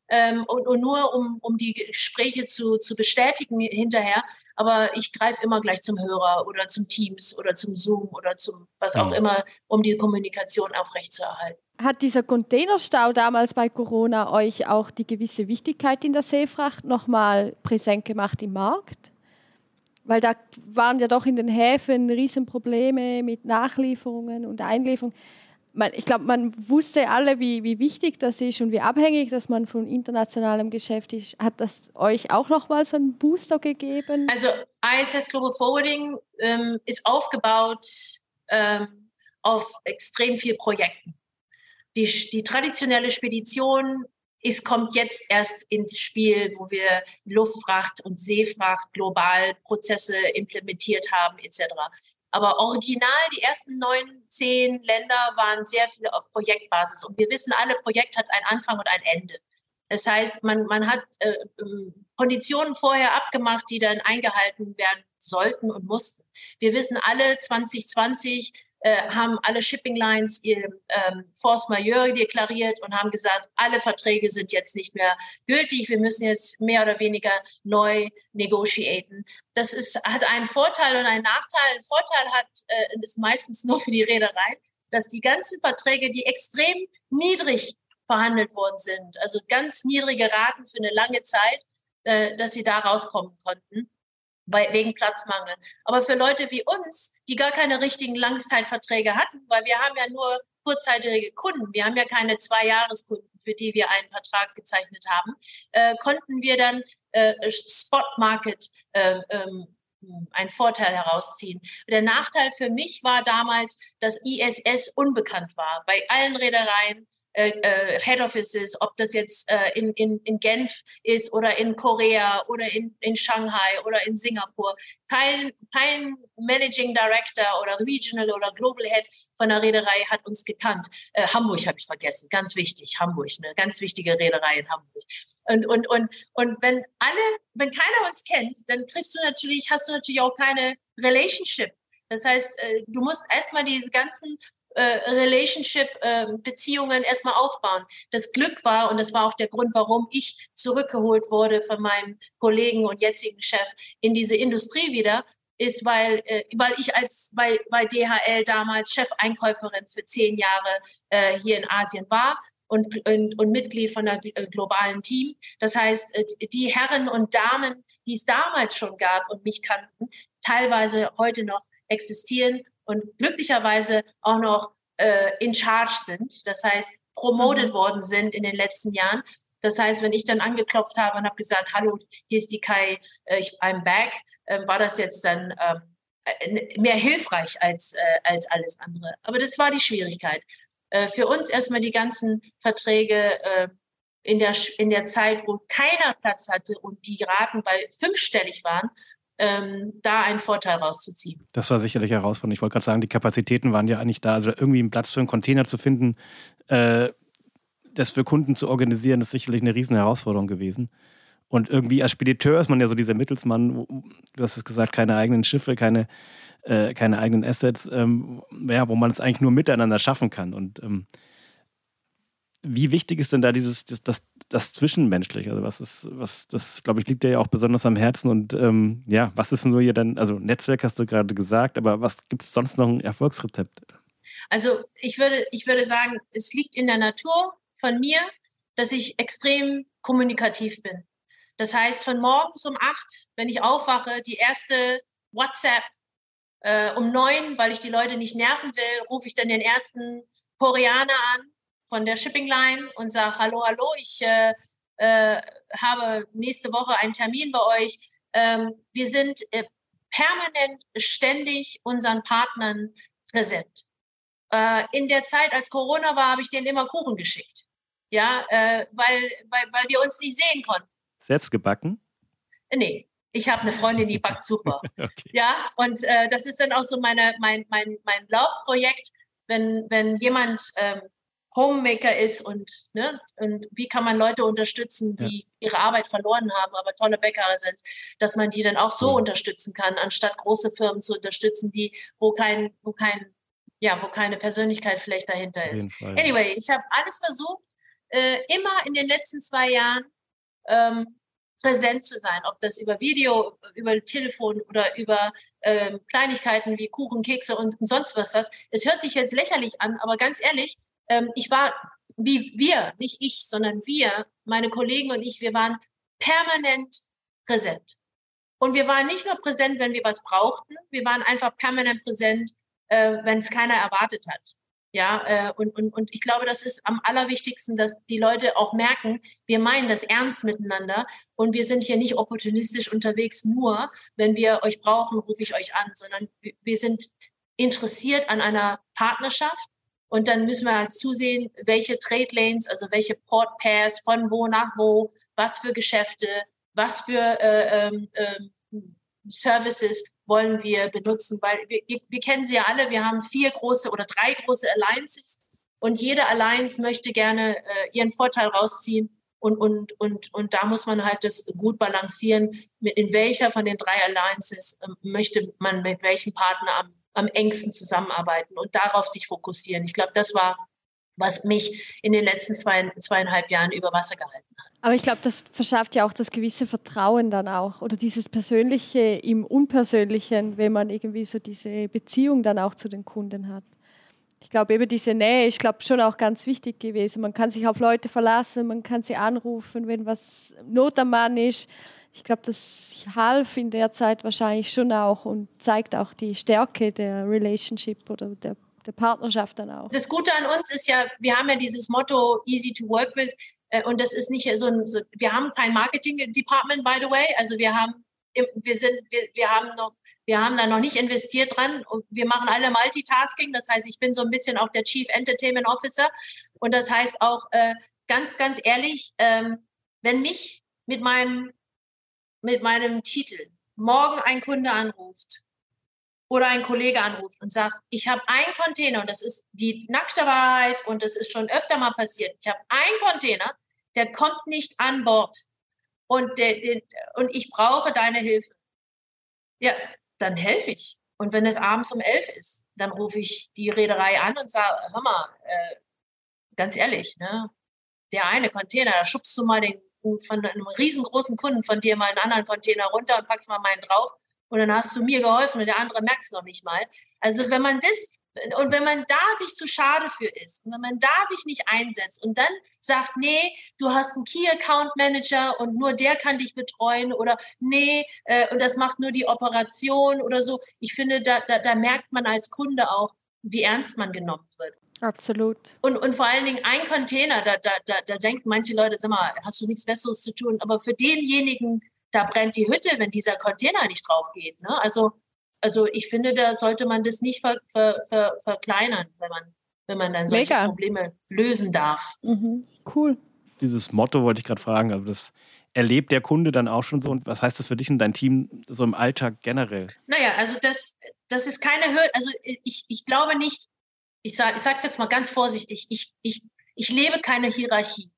ähm, und, und, nur um, um die Gespräche zu, zu bestätigen hinterher. Aber ich greife immer gleich zum Hörer oder zum Teams oder zum Zoom oder zum was auch immer, um die Kommunikation aufrechtzuerhalten. Hat dieser Containerstau damals bei Corona euch auch die gewisse Wichtigkeit in der Seefracht nochmal präsent gemacht im Markt? Weil da waren ja doch in den Häfen Riesenprobleme mit Nachlieferungen und Einlieferungen. Ich glaube, man wusste alle, wie, wie wichtig das ist und wie abhängig, dass man von internationalem Geschäft ist. Hat das euch auch nochmal so einen Booster gegeben? Also ISS Global Forwarding ähm, ist aufgebaut ähm, auf extrem vielen Projekten. Die, die traditionelle Spedition es kommt jetzt erst ins Spiel, wo wir Luftfracht und Seefracht global Prozesse implementiert haben etc. Aber original, die ersten neun, zehn Länder waren sehr viele auf Projektbasis. Und wir wissen alle, Projekt hat einen Anfang und ein Ende. Das heißt, man, man hat äh, ähm, Konditionen vorher abgemacht, die dann eingehalten werden sollten und mussten. Wir wissen alle, 2020 äh, haben alle Shipping Lines ihr ähm, Force Majeure deklariert und haben gesagt, alle Verträge sind jetzt nicht mehr gültig. Wir müssen jetzt mehr oder weniger neu negotiaten. Das ist, hat einen Vorteil und einen Nachteil. Ein Vorteil hat, äh, ist meistens nur für die Reederei, dass die ganzen Verträge, die extrem niedrig verhandelt worden sind, also ganz niedrige Raten für eine lange Zeit, äh, dass sie da rauskommen konnten wegen Platzmangel. Aber für Leute wie uns, die gar keine richtigen Langzeitverträge hatten, weil wir haben ja nur kurzzeitige Kunden, wir haben ja keine Zwei-Jahres-Kunden, für die wir einen Vertrag gezeichnet haben, äh, konnten wir dann äh, Spot Market äh, ähm, einen Vorteil herausziehen. Der Nachteil für mich war damals, dass ISS unbekannt war. Bei allen Reedereien äh, äh, Head Offices, ob das jetzt äh, in, in, in Genf ist oder in Korea oder in, in Shanghai oder in Singapur. Kein, kein Managing Director oder Regional oder Global Head von der Reederei hat uns gekannt. Äh, Hamburg habe ich vergessen, ganz wichtig, Hamburg, eine ganz wichtige Reederei in Hamburg. Und, und, und, und wenn alle, wenn keiner uns kennt, dann kriegst du natürlich, hast du natürlich auch keine Relationship. Das heißt, äh, du musst erstmal die ganzen äh, Relationship-Beziehungen ähm, erstmal aufbauen. Das Glück war, und das war auch der Grund, warum ich zurückgeholt wurde von meinem Kollegen und jetzigen Chef in diese Industrie wieder, ist, weil, äh, weil ich als bei, bei DHL damals Chefeinkäuferin für zehn Jahre äh, hier in Asien war und, und, und Mitglied von äh, globalen Team. Das heißt, die Herren und Damen, die es damals schon gab und mich kannten, teilweise heute noch existieren und glücklicherweise auch noch äh, in charge sind. Das heißt, promoted mhm. worden sind in den letzten Jahren. Das heißt, wenn ich dann angeklopft habe und habe gesagt, hallo, hier ist die Kai, äh, ich, I'm back, äh, war das jetzt dann ähm, äh, mehr hilfreich als, äh, als alles andere. Aber das war die Schwierigkeit. Für uns erstmal die ganzen Verträge in, der, in der Zeit, wo keiner Platz hatte und die Raten bei fünfstellig waren, ähm, da einen Vorteil rauszuziehen. Das war sicherlich herausfordernd. Ich wollte gerade sagen, die Kapazitäten waren ja eigentlich da. Also irgendwie einen Platz für einen Container zu finden, äh, das für Kunden zu organisieren, ist sicherlich eine riesen Herausforderung gewesen. Und irgendwie als Spediteur ist man ja so dieser Mittelsmann, du hast es gesagt, keine eigenen Schiffe, keine, äh, keine eigenen Assets, ähm, ja, wo man es eigentlich nur miteinander schaffen kann. Und ähm, wie wichtig ist denn da dieses, das, das, das Zwischenmenschliche? Also was ist, was, das glaube ich, liegt dir ja auch besonders am Herzen. Und ähm, ja, was ist denn so hier dann, also Netzwerk hast du gerade gesagt, aber was gibt es sonst noch ein Erfolgsrezept? Also ich würde, ich würde sagen, es liegt in der Natur von mir, dass ich extrem kommunikativ bin. Das heißt, von morgens um acht, wenn ich aufwache, die erste WhatsApp äh, um neun, weil ich die Leute nicht nerven will, rufe ich dann den ersten Koreaner an von der Shipping Line und sage, hallo, hallo, ich äh, äh, habe nächste Woche einen Termin bei euch. Ähm, wir sind äh, permanent, ständig unseren Partnern präsent. Äh, in der Zeit, als Corona war, habe ich denen immer Kuchen geschickt. Ja, äh, weil, weil, weil wir uns nicht sehen konnten. Selbst gebacken? Nee, ich habe eine Freundin, die backt super. okay. Ja, und äh, das ist dann auch so meine, mein, mein, mein Laufprojekt. Wenn, wenn jemand ähm, Homemaker ist und, ne, und wie kann man Leute unterstützen, die ja. ihre Arbeit verloren haben, aber tolle Bäcker sind, dass man die dann auch so ja. unterstützen kann, anstatt große Firmen zu unterstützen, die, wo kein, wo kein ja, wo keine Persönlichkeit vielleicht dahinter ist. Anyway, ich habe alles versucht, äh, immer in den letzten zwei Jahren ähm, präsent zu sein, ob das über Video, über Telefon oder über ähm, Kleinigkeiten wie Kuchen, Kekse und, und sonst was das. Es hört sich jetzt lächerlich an, aber ganz ehrlich, ähm, ich war wie wir, nicht ich, sondern wir, meine Kollegen und ich, wir waren permanent präsent. Und wir waren nicht nur präsent, wenn wir was brauchten, wir waren einfach permanent präsent, äh, wenn es keiner erwartet hat. Ja, äh, und, und, und ich glaube, das ist am allerwichtigsten, dass die Leute auch merken, wir meinen das ernst miteinander und wir sind hier nicht opportunistisch unterwegs, nur wenn wir euch brauchen, rufe ich euch an, sondern wir sind interessiert an einer Partnerschaft und dann müssen wir halt zusehen, welche Trade Lanes, also welche Port Pairs, von wo nach wo, was für Geschäfte, was für äh, ähm, äh, Services wollen wir benutzen, weil wir, wir kennen sie ja alle, wir haben vier große oder drei große Alliances. Und jede Alliance möchte gerne äh, ihren Vorteil rausziehen. Und, und, und, und da muss man halt das gut balancieren, mit in welcher von den drei Alliances äh, möchte man mit welchem Partner am, am engsten zusammenarbeiten und darauf sich fokussieren. Ich glaube, das war, was mich in den letzten zwei, zweieinhalb Jahren über Wasser gehalten hat. Aber ich glaube, das verschafft ja auch das gewisse Vertrauen dann auch oder dieses Persönliche im Unpersönlichen, wenn man irgendwie so diese Beziehung dann auch zu den Kunden hat. Ich glaube, eben diese Nähe ist, glaube schon auch ganz wichtig gewesen. Man kann sich auf Leute verlassen, man kann sie anrufen, wenn was Not am Mann ist. Ich glaube, das half in der Zeit wahrscheinlich schon auch und zeigt auch die Stärke der Relationship oder der der Partnerschaft dann auch. Das Gute an uns ist ja, wir haben ja dieses Motto easy to work with. Äh, und das ist nicht so ein, so, wir haben kein Marketing-Department, by the way. Also wir haben, wir sind, wir, wir haben noch, wir haben da noch nicht investiert dran. Und wir machen alle Multitasking. Das heißt, ich bin so ein bisschen auch der Chief Entertainment Officer. Und das heißt auch, äh, ganz, ganz ehrlich, ähm, wenn mich mit meinem, mit meinem Titel morgen ein Kunde anruft oder ein Kollege anruft und sagt, ich habe einen Container und das ist die nackte Wahrheit und das ist schon öfter mal passiert. Ich habe einen Container, der kommt nicht an Bord und, der, der, und ich brauche deine Hilfe. Ja, dann helfe ich. Und wenn es abends um elf ist, dann rufe ich die Reederei an und sage, hör mal, äh, ganz ehrlich, ne, der eine Container, da schubst du mal den von einem riesengroßen Kunden von dir mal einen anderen Container runter und packst mal meinen drauf und dann hast du mir geholfen und der andere merkt es noch nicht mal. Also wenn man das und wenn man da sich zu schade für ist und wenn man da sich nicht einsetzt und dann sagt, nee, du hast einen Key Account Manager und nur der kann dich betreuen oder nee, äh, und das macht nur die Operation oder so. Ich finde, da, da, da merkt man als Kunde auch, wie ernst man genommen wird. Absolut. Und, und vor allen Dingen ein Container, da, da, da, da denken manche Leute, sag mal, hast du nichts Besseres zu tun? Aber für denjenigen, da brennt die Hütte, wenn dieser Container nicht drauf geht. Ne? Also, also ich finde, da sollte man das nicht ver, ver, ver, verkleinern, wenn man, wenn man dann solche Mega. Probleme lösen darf. Mhm. Cool. Dieses Motto wollte ich gerade fragen, aber das erlebt der Kunde dann auch schon so? Und was heißt das für dich und dein Team so im Alltag generell? Naja, also das, das ist keine Hürde. Also ich, ich glaube nicht, ich sage ich es jetzt mal ganz vorsichtig, ich, ich, ich lebe keine Hierarchie.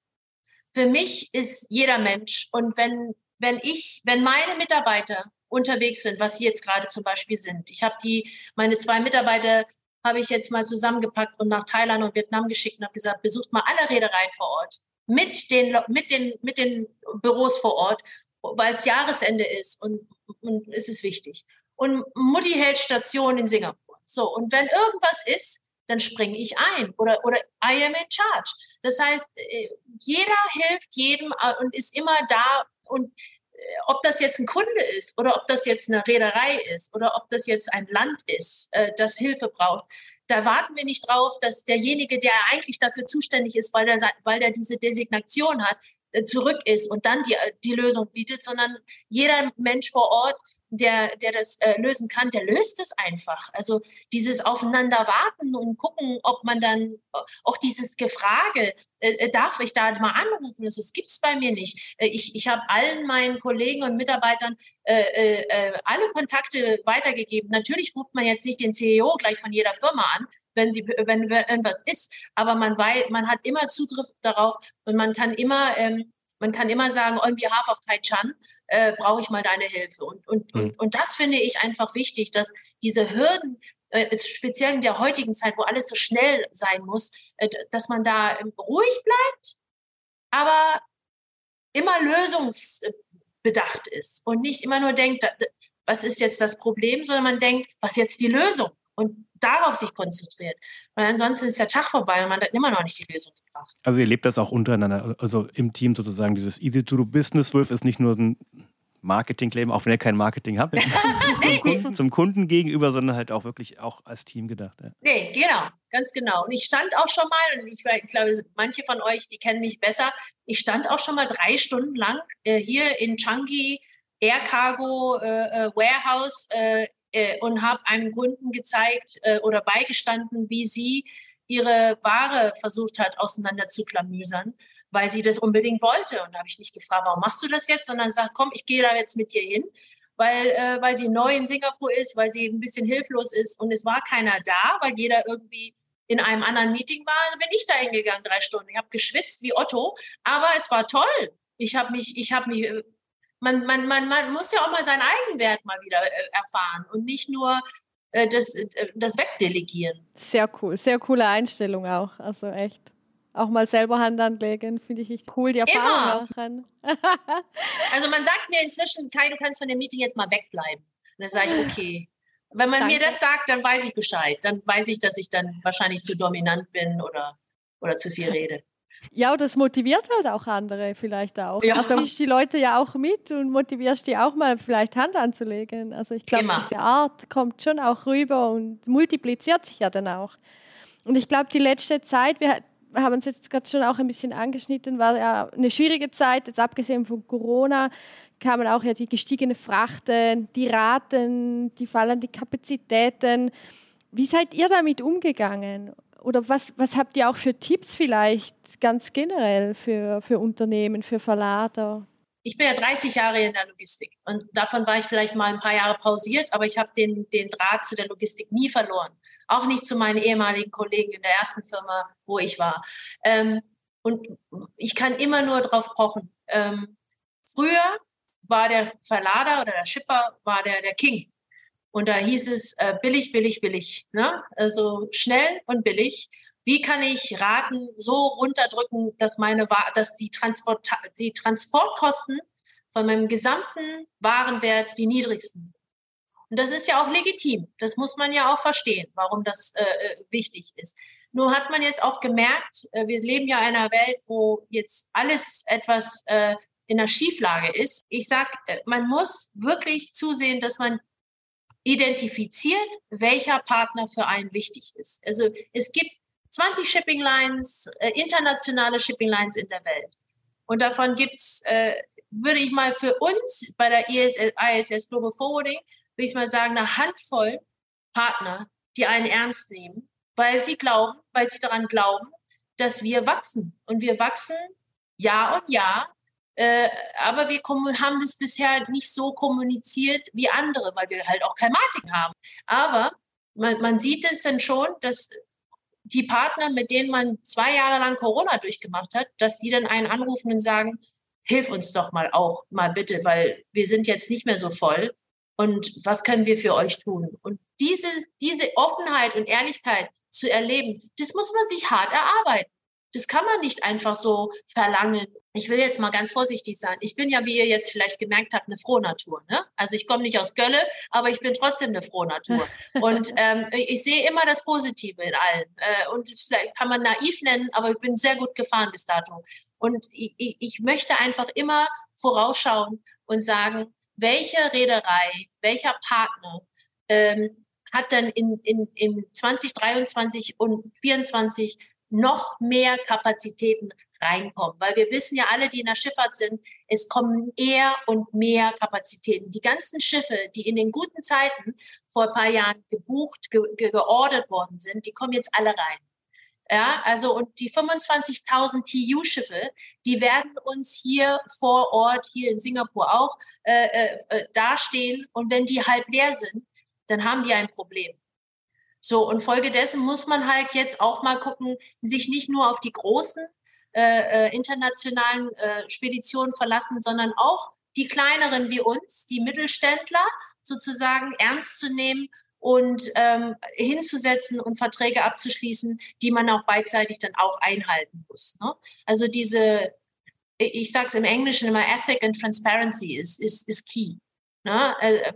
Für mich ist jeder Mensch und wenn wenn ich, wenn meine Mitarbeiter unterwegs sind, was sie jetzt gerade zum Beispiel sind. Ich habe die, meine zwei Mitarbeiter habe ich jetzt mal zusammengepackt und nach Thailand und Vietnam geschickt und habe gesagt, besucht mal alle Reedereien vor Ort mit den, mit den, mit den Büros vor Ort, weil es Jahresende ist und, und es ist wichtig. Und Mutti hält Station in Singapur. So, und wenn irgendwas ist, dann springe ich ein oder, oder I am in charge. Das heißt, äh, jeder hilft jedem äh, und ist immer da, und äh, ob das jetzt ein Kunde ist oder ob das jetzt eine Reederei ist oder ob das jetzt ein Land ist, das Hilfe braucht, da warten wir nicht drauf, dass derjenige, der eigentlich dafür zuständig ist, weil der, weil der diese Designation hat, zurück ist und dann die, die Lösung bietet, sondern jeder Mensch vor Ort, der, der das äh, lösen kann, der löst es einfach. Also dieses Aufeinander warten und gucken, ob man dann auch dieses Gefrage, äh, äh darf ich da mal anrufen? Das gibt es bei mir nicht. Äh, ich ich habe allen meinen Kollegen und Mitarbeitern äh, alle Kontakte weitergegeben. Natürlich ruft man jetzt nicht den CEO gleich von jeder Firma an, wenn, sie, wenn irgendwas ist. Aber man, weiß, man hat immer Zugriff darauf und man kann immer, ähm, man kann immer sagen, on behalf of Tai Chan äh, brauche ich mal deine Hilfe. Und, und, mhm. und, und das finde ich einfach wichtig, dass diese Hürden äh, speziell in der heutigen Zeit, wo alles so schnell sein muss, äh, dass man da ähm, ruhig bleibt, aber immer lösungsbedacht ist und nicht immer nur denkt, was ist jetzt das Problem, sondern man denkt, was ist jetzt die Lösung? Und darauf sich konzentriert. Weil ansonsten ist der Tag vorbei und man hat immer noch nicht die Lösung gebracht. Also ihr lebt das auch untereinander, also im Team sozusagen. Dieses Easy to do Business Wolf ist nicht nur ein Marketing-Claim, auch wenn ihr kein Marketing habt, zum, Kunden, zum, Kunden, gegenüber, sondern halt auch wirklich auch als Team gedacht. Ja. Nee, genau, ganz genau. Und ich stand auch schon mal, und ich, ich glaube, manche von euch, die kennen mich besser, ich stand auch schon mal drei Stunden lang äh, hier in Changi Air Cargo äh, äh Warehouse äh, äh, und habe einem Kunden gezeigt äh, oder beigestanden, wie sie ihre Ware versucht hat, auseinander zu klamüsern weil sie das unbedingt wollte. Und da habe ich nicht gefragt, warum machst du das jetzt, sondern gesagt, komm, ich gehe da jetzt mit dir hin, weil, äh, weil sie neu in Singapur ist, weil sie ein bisschen hilflos ist und es war keiner da, weil jeder irgendwie in einem anderen Meeting war, bin ich da hingegangen, drei Stunden. Ich habe geschwitzt wie Otto, aber es war toll. Ich habe mich, ich habe mich, äh, man, man, man, man muss ja auch mal seinen Eigenwert mal wieder äh, erfahren und nicht nur äh, das, äh, das Wegdelegieren. Sehr cool, sehr coole Einstellung auch, also echt auch mal selber Hand anlegen, finde ich echt cool, die Erfahrung machen. also man sagt mir inzwischen, Kai, du kannst von dem Meeting jetzt mal wegbleiben. Und dann sage ich, okay. Wenn man Danke. mir das sagt, dann weiß ich Bescheid. Dann weiß ich, dass ich dann wahrscheinlich zu dominant bin oder, oder zu viel rede. Ja, das motiviert halt auch andere vielleicht auch. Ja. Also ziehst die Leute ja auch mit und motivierst die auch mal vielleicht Hand anzulegen. Also ich glaube, diese Art kommt schon auch rüber und multipliziert sich ja dann auch. Und ich glaube, die letzte Zeit, wir, haben uns jetzt gerade schon auch ein bisschen angeschnitten, war ja eine schwierige Zeit, jetzt abgesehen von Corona kamen auch ja die gestiegenen Frachten, die Raten, die fallenden Kapazitäten. Wie seid ihr damit umgegangen? Oder was, was habt ihr auch für Tipps vielleicht ganz generell für, für Unternehmen, für Verlader? ich bin ja 30 Jahre in der Logistik und davon war ich vielleicht mal ein paar Jahre pausiert, aber ich habe den, den Draht zu der Logistik nie verloren. Auch nicht zu meinen ehemaligen Kollegen in der ersten Firma, wo ich war. Ähm, und ich kann immer nur drauf pochen. Ähm, früher war der Verlader oder der Shipper war der, der King. Und da hieß es äh, billig, billig, billig. Ne? Also schnell und billig wie kann ich Raten so runterdrücken, dass meine dass die, Transport, die Transportkosten von meinem gesamten Warenwert die niedrigsten sind. Und das ist ja auch legitim. Das muss man ja auch verstehen, warum das äh, äh, wichtig ist. Nur hat man jetzt auch gemerkt, äh, wir leben ja in einer Welt, wo jetzt alles etwas äh, in der Schieflage ist. Ich sage, äh, man muss wirklich zusehen, dass man identifiziert, welcher Partner für einen wichtig ist. Also es gibt 20 Shipping Lines, äh, internationale Shipping Lines in der Welt. Und davon gibt's, äh, würde ich mal für uns bei der ISS, ISS Global Forwarding, würde ich mal sagen, eine Handvoll Partner, die einen ernst nehmen, weil sie glauben, weil sie daran glauben, dass wir wachsen. Und wir wachsen Jahr und Jahr. Äh, aber wir haben das bisher nicht so kommuniziert wie andere, weil wir halt auch kein Marketing haben. Aber man, man sieht es dann schon, dass die Partner, mit denen man zwei Jahre lang Corona durchgemacht hat, dass die dann einen anrufen und sagen, hilf uns doch mal auch mal bitte, weil wir sind jetzt nicht mehr so voll. Und was können wir für euch tun? Und diese, diese Offenheit und Ehrlichkeit zu erleben, das muss man sich hart erarbeiten. Das kann man nicht einfach so verlangen. Ich will jetzt mal ganz vorsichtig sein. Ich bin ja, wie ihr jetzt vielleicht gemerkt habt, eine Frohnatur. Ne? Also ich komme nicht aus Gölle, aber ich bin trotzdem eine Frohnatur. Und ähm, ich sehe immer das Positive in allem. Äh, und vielleicht kann man naiv nennen, aber ich bin sehr gut gefahren bis dato. Und ich, ich möchte einfach immer vorausschauen und sagen, welche Reederei, welcher Partner ähm, hat dann in, in, in 2023 und 2024 noch mehr Kapazitäten reinkommen. Weil wir wissen ja alle, die in der Schifffahrt sind, es kommen eher und mehr Kapazitäten. Die ganzen Schiffe, die in den guten Zeiten vor ein paar Jahren gebucht, ge ge geordert worden sind, die kommen jetzt alle rein. Ja, also und die 25.000 TU-Schiffe, die werden uns hier vor Ort, hier in Singapur auch, äh, äh, äh dastehen. Und wenn die halb leer sind, dann haben die ein Problem. So, und folgedessen muss man halt jetzt auch mal gucken, sich nicht nur auf die großen äh, äh, internationalen äh, Speditionen verlassen, sondern auch die kleineren wie uns, die Mittelständler sozusagen ernst zu nehmen und ähm, hinzusetzen und Verträge abzuschließen, die man auch beidseitig dann auch einhalten muss. Ne? Also diese, ich sage es im Englischen immer, Ethic and Transparency ist, ist, ist key. Ne? Äh,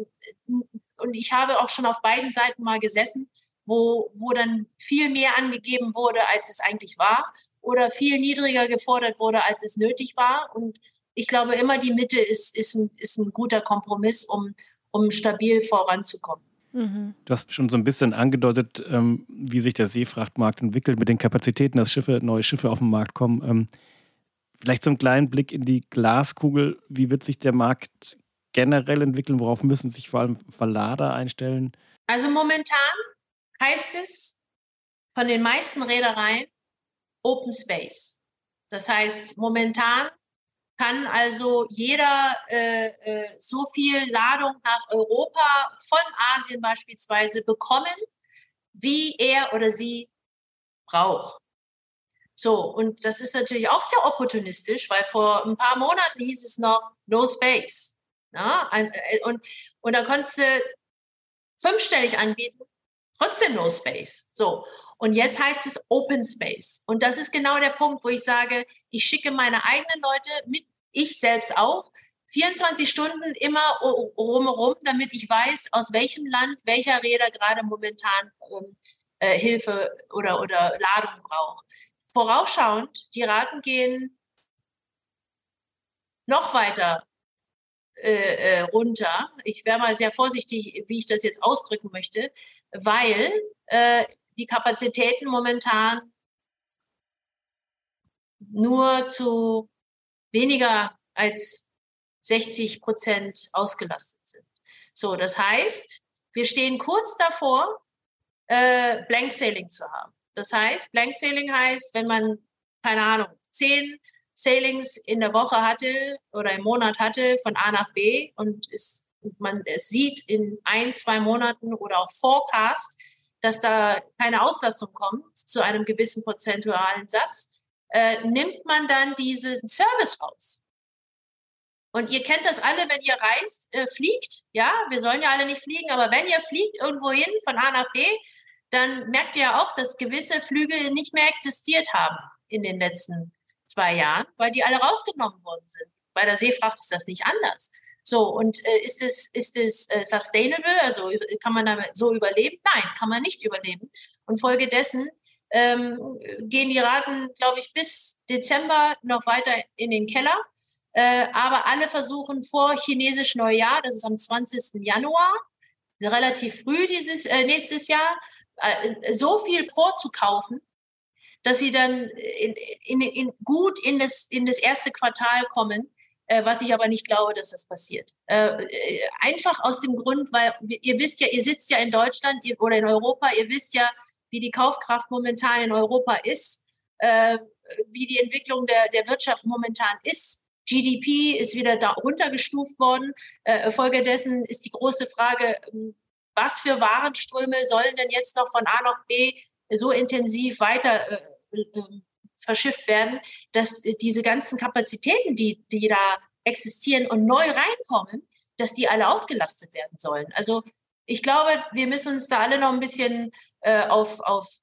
und ich habe auch schon auf beiden Seiten mal gesessen, wo, wo dann viel mehr angegeben wurde, als es eigentlich war, oder viel niedriger gefordert wurde, als es nötig war. Und ich glaube, immer die Mitte ist, ist, ein, ist ein guter Kompromiss, um, um stabil voranzukommen. Mhm. Du hast schon so ein bisschen angedeutet, ähm, wie sich der Seefrachtmarkt entwickelt mit den Kapazitäten, dass Schiffe, neue Schiffe auf den Markt kommen. Ähm, vielleicht so einen kleinen Blick in die Glaskugel. Wie wird sich der Markt generell entwickeln? Worauf müssen sich vor allem Verlader einstellen? Also momentan heißt es von den meisten Reedereien Open Space. Das heißt, momentan kann also jeder äh, äh, so viel Ladung nach Europa von Asien beispielsweise bekommen, wie er oder sie braucht. So, und das ist natürlich auch sehr opportunistisch, weil vor ein paar Monaten hieß es noch No Space. Ja? Äh, und, und da konntest du fünfstellig anbieten trotzdem No Space. So. Und jetzt heißt es Open Space. Und das ist genau der Punkt, wo ich sage, ich schicke meine eigenen Leute mit, ich selbst auch, 24 Stunden immer rumherum, damit ich weiß, aus welchem Land welcher Räder gerade momentan ähm, äh, Hilfe oder, oder Ladung braucht. Vorausschauend, die Raten gehen noch weiter äh, äh, runter. Ich wäre mal sehr vorsichtig, wie ich das jetzt ausdrücken möchte, weil äh, die Kapazitäten momentan nur zu weniger als 60 Prozent ausgelastet sind. So, das heißt, wir stehen kurz davor, äh, Blank Sailing zu haben. Das heißt, Blank Sailing heißt, wenn man, keine Ahnung, zehn Sailings in der Woche hatte oder im Monat hatte von A nach B und es, man es sieht in ein, zwei Monaten oder auch Forecast, dass da keine Auslastung kommt zu einem gewissen prozentualen Satz, äh, nimmt man dann diesen Service raus. Und ihr kennt das alle, wenn ihr reist, äh, fliegt. Ja, wir sollen ja alle nicht fliegen, aber wenn ihr fliegt irgendwo hin von A nach B, dann merkt ihr auch, dass gewisse Flüge nicht mehr existiert haben in den letzten zwei Jahren, weil die alle rausgenommen worden sind. Bei der Seefracht ist das nicht anders. So, und äh, ist es, ist es äh, sustainable? Also kann man damit so überleben? Nein, kann man nicht überleben. Und folgedessen ähm, gehen die Raten, glaube ich, bis Dezember noch weiter in den Keller. Äh, aber alle versuchen vor chinesisch Neujahr, das ist am 20. Januar, relativ früh dieses äh, nächstes Jahr, äh, so viel vorzukaufen, dass sie dann in, in, in gut in das, in das erste Quartal kommen, äh, was ich aber nicht glaube, dass das passiert. Äh, äh einfach aus dem Grund, weil ihr wisst ja, ihr sitzt ja in Deutschland ihr, oder in Europa, ihr wisst ja, wie die Kaufkraft momentan in Europa ist, äh, wie die Entwicklung der, der Wirtschaft momentan ist. GDP ist wieder da runtergestuft worden. Äh, Folgedessen ist die große Frage, ähm, was für Warenströme sollen denn jetzt noch von A nach B so intensiv weiter äh, verschifft werden, dass diese ganzen Kapazitäten, die, die da existieren und neu reinkommen, dass die alle ausgelastet werden sollen. Also ich glaube, wir müssen uns da alle noch ein bisschen äh, auf, auf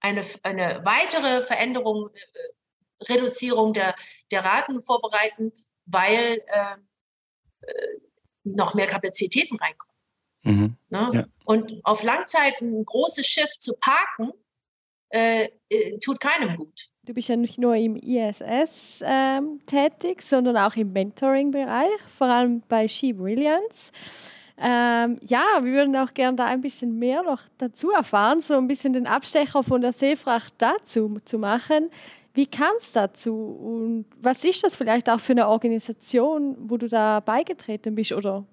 eine, eine weitere Veränderung, äh, Reduzierung der, der Raten vorbereiten, weil äh, äh noch mehr Kapazitäten reinkommen. Mhm. Ne? Ja. Und auf Langzeit ein großes Schiff zu parken, äh, äh, tut keinem gut. Du bist ja nicht nur im ISS ähm, tätig, sondern auch im Mentoring-Bereich, vor allem bei She Brilliance. Ähm, ja, wir würden auch gerne da ein bisschen mehr noch dazu erfahren, so ein bisschen den Abstecher von der Seefracht dazu zu machen. Wie kam es dazu und was ist das vielleicht auch für eine Organisation, wo du da beigetreten bist oder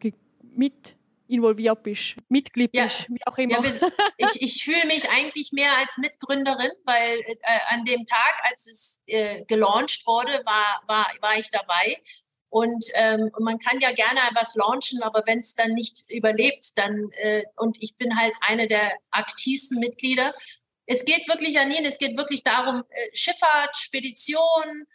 mit involviert bist, Mitglied ja. bist, wie auch immer. Ja, ich, ich fühle mich eigentlich mehr als Mitgründerin, weil äh, an dem Tag, als es äh, gelauncht wurde, war, war, war ich dabei. Und ähm, man kann ja gerne was launchen, aber wenn es dann nicht überlebt, dann, äh, und ich bin halt eine der aktivsten Mitglieder. Es geht wirklich, Janine, es geht wirklich darum, äh, Schifffahrt, Spedition,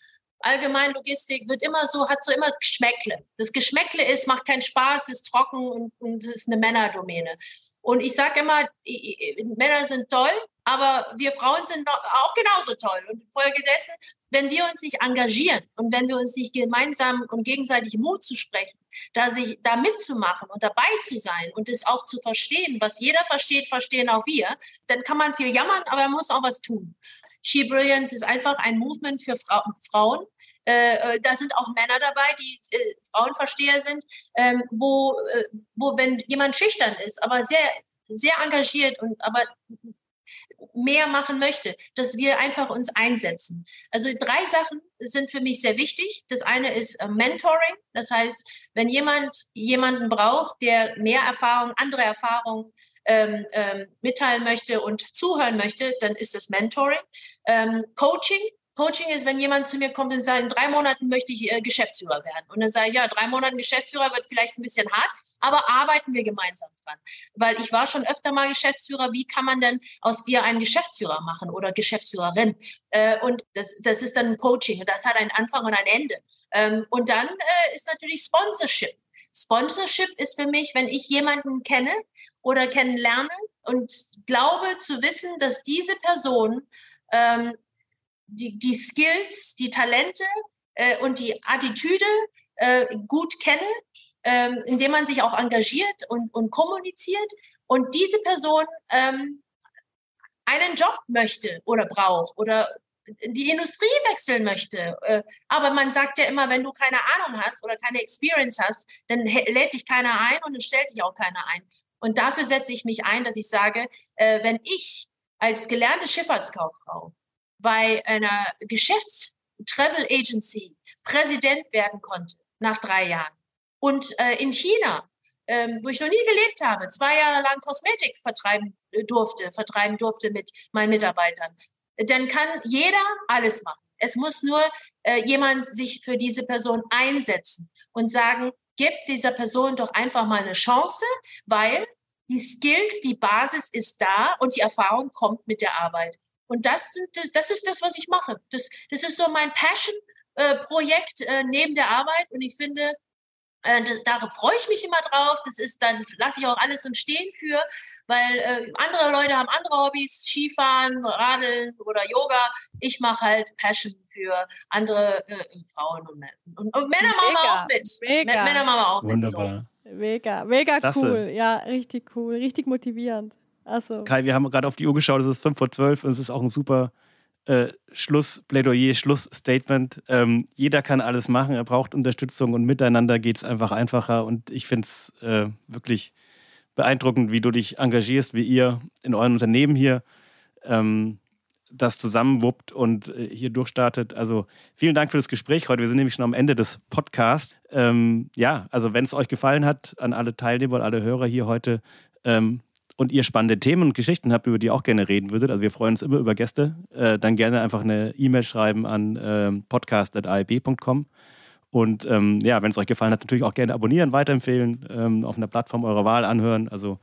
allgemein Logistik wird immer so, hat so immer Geschmäckle. Das Geschmäckle ist, macht keinen Spaß, ist trocken und, und ist eine Männerdomäne. Und ich sage immer, Männer sind toll, aber wir Frauen sind auch genauso toll. Und folgedessen, wenn wir uns nicht engagieren und wenn wir uns nicht gemeinsam und gegenseitig Mut zu sprechen, da, sich, da mitzumachen und dabei zu sein und es auch zu verstehen, was jeder versteht, verstehen auch wir, dann kann man viel jammern, aber man muss auch was tun. She Brilliance ist einfach ein Movement für Fra Frauen. Äh, äh, da sind auch Männer dabei, die äh, Frauenversteher sind, ähm, wo, äh, wo, wenn jemand schüchtern ist, aber sehr, sehr engagiert und aber mehr machen möchte, dass wir einfach uns einsetzen. Also drei Sachen sind für mich sehr wichtig. Das eine ist äh, Mentoring. Das heißt, wenn jemand jemanden braucht, der mehr Erfahrung, andere Erfahrungen ähm, ähm, mitteilen möchte und zuhören möchte, dann ist das Mentoring. Ähm, Coaching, Coaching ist, wenn jemand zu mir kommt und sagt, in drei Monaten möchte ich äh, Geschäftsführer werden. Und dann sage ich, ja, drei Monate Geschäftsführer wird vielleicht ein bisschen hart, aber arbeiten wir gemeinsam dran. Weil ich war schon öfter mal Geschäftsführer. Wie kann man denn aus dir einen Geschäftsführer machen oder Geschäftsführerin? Äh, und das, das ist dann Coaching. Und das hat einen Anfang und ein Ende. Ähm, und dann äh, ist natürlich Sponsorship. Sponsorship ist für mich, wenn ich jemanden kenne oder kennenlerne und glaube zu wissen, dass diese Person ähm, die, die Skills, die Talente äh, und die Attitüde äh, gut kenne, äh, indem man sich auch engagiert und, und kommuniziert und diese Person ähm, einen Job möchte oder braucht oder die Industrie wechseln möchte. Äh, aber man sagt ja immer, wenn du keine Ahnung hast oder keine Experience hast, dann lädt dich keiner ein und dann stellt dich auch keiner ein. Und dafür setze ich mich ein, dass ich sage, äh, wenn ich als gelernte Schifffahrtskauffrau bei einer Geschäfts-Travel Agency Präsident werden konnte nach drei Jahren. Und äh, in China, ähm, wo ich noch nie gelebt habe, zwei Jahre lang Kosmetik vertreiben durfte, vertreiben durfte mit meinen Mitarbeitern, dann kann jeder alles machen. Es muss nur äh, jemand sich für diese Person einsetzen und sagen, gib dieser Person doch einfach mal eine Chance, weil die Skills, die Basis ist da und die Erfahrung kommt mit der Arbeit. Und das, sind, das ist das, was ich mache. Das, das ist so mein Passion-Projekt äh, neben der Arbeit. Und ich finde, äh, das, da freue ich mich immer drauf. Das ist dann, lasse ich auch alles und stehen für, weil äh, andere Leute haben andere Hobbys, Skifahren, Radeln oder Yoga. Ich mache halt Passion für andere äh, Frauen und Männer. Und, und Männer machen wir auch mit. Mega. Männer machen wir auch Wunderbar. mit. So. Mega, mega Klasse. cool. Ja, richtig cool, richtig motivierend. Also. Kai, wir haben gerade auf die Uhr geschaut, es ist 5 vor 12 und es ist auch ein super äh, Schlussplädoyer, Schlussstatement. Ähm, jeder kann alles machen, er braucht Unterstützung und miteinander geht es einfach einfacher. Und ich finde es äh, wirklich beeindruckend, wie du dich engagierst, wie ihr in eurem Unternehmen hier ähm, das zusammenwuppt und äh, hier durchstartet. Also vielen Dank für das Gespräch heute. Wir sind nämlich schon am Ende des Podcasts. Ähm, ja, also wenn es euch gefallen hat, an alle Teilnehmer und alle Hörer hier heute, ähm, und ihr spannende Themen und Geschichten habt, über die ihr auch gerne reden würdet, also wir freuen uns immer über Gäste, äh, dann gerne einfach eine E-Mail schreiben an äh, podcast.aib.com. Und ähm, ja, wenn es euch gefallen hat, natürlich auch gerne abonnieren, weiterempfehlen, ähm, auf einer Plattform eurer Wahl anhören. Also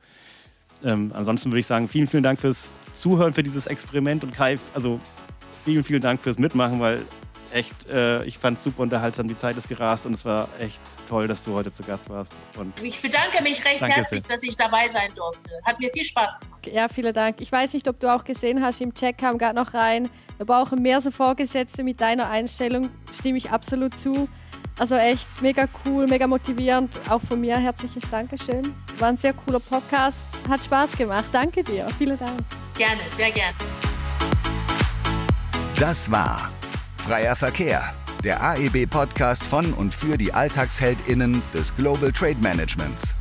ähm, ansonsten würde ich sagen, vielen, vielen Dank fürs Zuhören, für dieses Experiment und Kai, also vielen, vielen Dank fürs Mitmachen, weil echt, äh, ich fand es super unterhaltsam, die Zeit ist gerast und es war echt toll, dass du heute zu Gast warst. Und ich bedanke mich recht herzlich, dass ich dabei sein durfte. Hat mir viel Spaß gemacht. Ja, vielen Dank. Ich weiß nicht, ob du auch gesehen hast, im Chat kam gerade noch rein, wir brauchen mehr so Vorgesetzte mit deiner Einstellung, stimme ich absolut zu. Also echt mega cool, mega motivierend. Auch von mir herzliches Dankeschön. War ein sehr cooler Podcast. Hat Spaß gemacht. Danke dir. Vielen Dank. Gerne, sehr gerne. Das war Freier Verkehr der AEB-Podcast von und für die AlltagsheldInnen des Global Trade Managements.